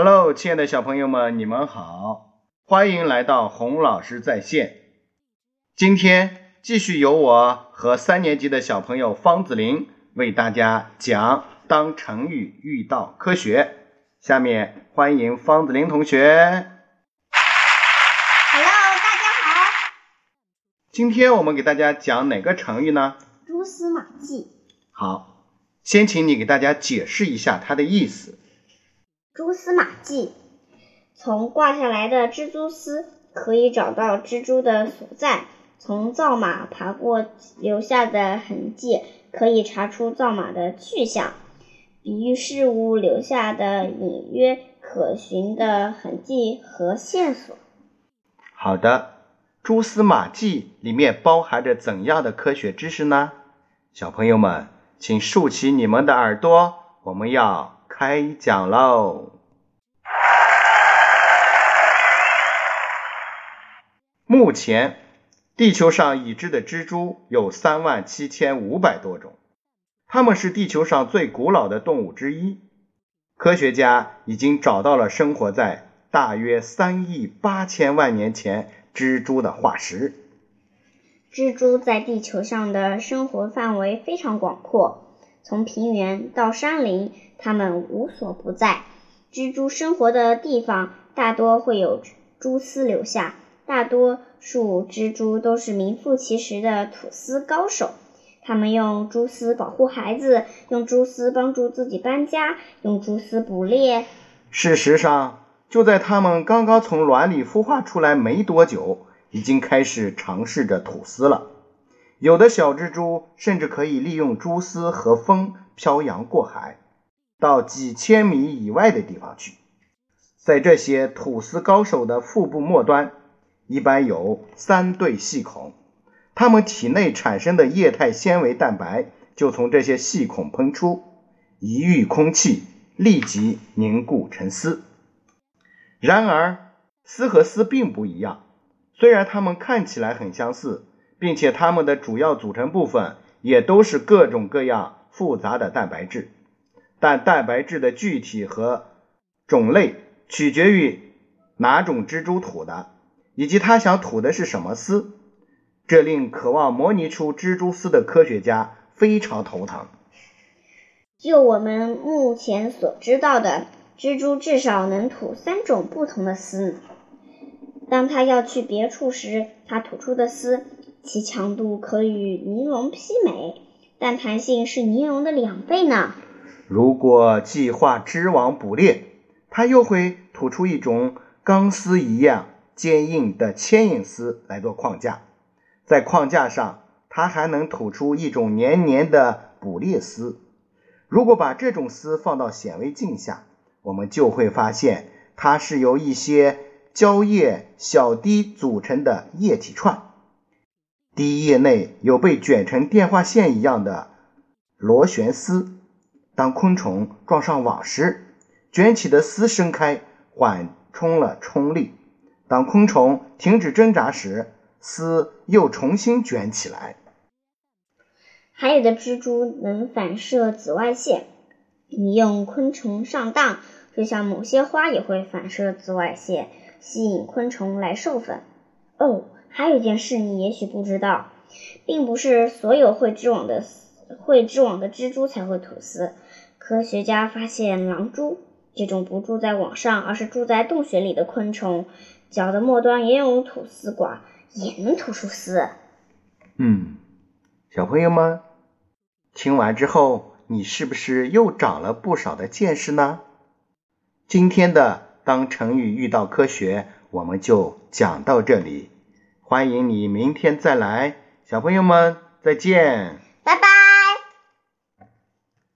Hello，亲爱的小朋友们，你们好，欢迎来到洪老师在线。今天继续由我和三年级的小朋友方子林为大家讲“当成语遇到科学”。下面欢迎方子林同学。Hello，大家好。今天我们给大家讲哪个成语呢？蛛丝马迹。好，先请你给大家解释一下它的意思。蛛丝马迹，从挂下来的蜘蛛丝可以找到蜘蛛的所在；从造马爬过留下的痕迹，可以查出造马的去向。比喻事物留下的隐约可寻的痕迹和线索。好的，蛛丝马迹里面包含着怎样的科学知识呢？小朋友们，请竖起你们的耳朵，我们要开讲喽！目前，地球上已知的蜘蛛有三万七千五百多种，它们是地球上最古老的动物之一。科学家已经找到了生活在大约三亿八千万年前蜘蛛的化石。蜘蛛在地球上的生活范围非常广阔，从平原到山林，它们无所不在。蜘蛛生活的地方大多会有蛛丝留下，大多数蜘蛛都是名副其实的吐丝高手。它们用蛛丝保护孩子，用蛛丝帮助自己搬家，用蛛丝捕猎。事实上，就在它们刚刚从卵里孵化出来没多久，已经开始尝试着吐丝了。有的小蜘蛛甚至可以利用蛛丝和风漂洋过海，到几千米以外的地方去。在这些吐丝高手的腹部末端，一般有三对细孔。它们体内产生的液态纤维蛋白就从这些细孔喷出，一遇空气，立即凝固成丝。然而，丝和丝并不一样，虽然它们看起来很相似，并且它们的主要组成部分也都是各种各样复杂的蛋白质，但蛋白质的具体和种类取决于哪种蜘蛛吐的，以及它想吐的是什么丝。这令渴望模拟出蜘蛛丝的科学家非常头疼。就我们目前所知道的，蜘蛛至少能吐三种不同的丝。当它要去别处时，它吐出的丝，其强度可与尼龙媲美，但弹性是尼龙的两倍呢。如果计划织网捕猎，它又会吐出一种钢丝一样坚硬的牵引丝来做框架。在框架上，它还能吐出一种黏黏的捕猎丝。如果把这种丝放到显微镜下，我们就会发现它是由一些胶液小滴组成的液体串。第一页内有被卷成电话线一样的螺旋丝。当昆虫撞上网时，卷起的丝伸开，缓冲了冲力。当昆虫停止挣扎时，丝又重新卷起来。还有的蜘蛛能反射紫外线，利用昆虫上当，就像某些花也会反射紫外线，吸引昆虫来授粉。哦，还有一件事你也许不知道，并不是所有会织网的会织网的蜘蛛才会吐丝。科学家发现，狼蛛这种不住在网上，而是住在洞穴里的昆虫，脚的末端也有吐丝管。也能吐出丝。嗯，小朋友们，听完之后，你是不是又长了不少的见识呢？今天的当成语遇到科学，我们就讲到这里。欢迎你明天再来，小朋友们再见。